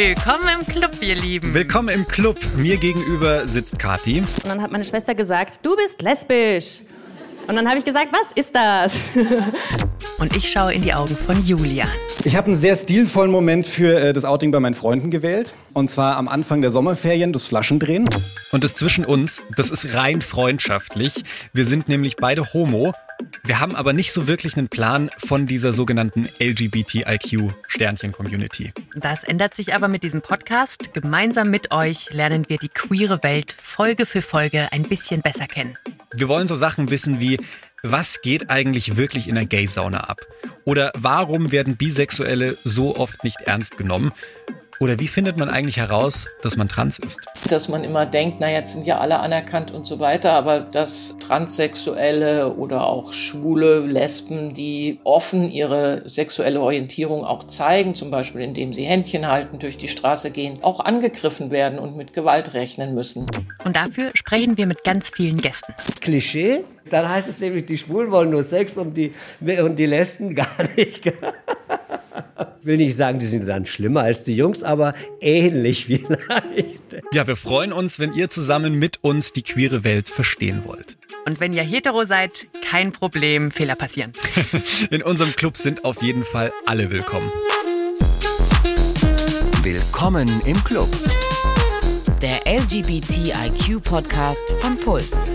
Willkommen im Club, ihr Lieben. Willkommen im Club. Mir gegenüber sitzt Kati. Und dann hat meine Schwester gesagt, du bist lesbisch. Und dann habe ich gesagt, was ist das? Und ich schaue in die Augen von Julian. Ich habe einen sehr stilvollen Moment für äh, das Outing bei meinen Freunden gewählt. Und zwar am Anfang der Sommerferien, das Flaschendrehen. Und das zwischen uns, das ist rein freundschaftlich. Wir sind nämlich beide homo. Wir haben aber nicht so wirklich einen Plan von dieser sogenannten LGBTIQ-Sternchen-Community. Das ändert sich aber mit diesem Podcast. Gemeinsam mit euch lernen wir die queere Welt Folge für Folge ein bisschen besser kennen. Wir wollen so Sachen wissen wie, was geht eigentlich wirklich in der Gay-Sauna ab? Oder warum werden Bisexuelle so oft nicht ernst genommen? Oder wie findet man eigentlich heraus, dass man trans ist? Dass man immer denkt, na jetzt sind ja alle anerkannt und so weiter, aber dass Transsexuelle oder auch Schwule, Lesben, die offen ihre sexuelle Orientierung auch zeigen, zum Beispiel indem sie Händchen halten, durch die Straße gehen, auch angegriffen werden und mit Gewalt rechnen müssen. Und dafür sprechen wir mit ganz vielen Gästen. Klischee? Dann heißt es nämlich, die Schwulen wollen nur Sex und die, und die Lesben gar nicht will nicht sagen, die sind dann schlimmer als die Jungs, aber ähnlich vielleicht. Ja, wir freuen uns, wenn ihr zusammen mit uns die queere Welt verstehen wollt. Und wenn ihr hetero seid, kein Problem, Fehler passieren. In unserem Club sind auf jeden Fall alle willkommen. Willkommen im Club. Der LGBTIQ-Podcast von Puls.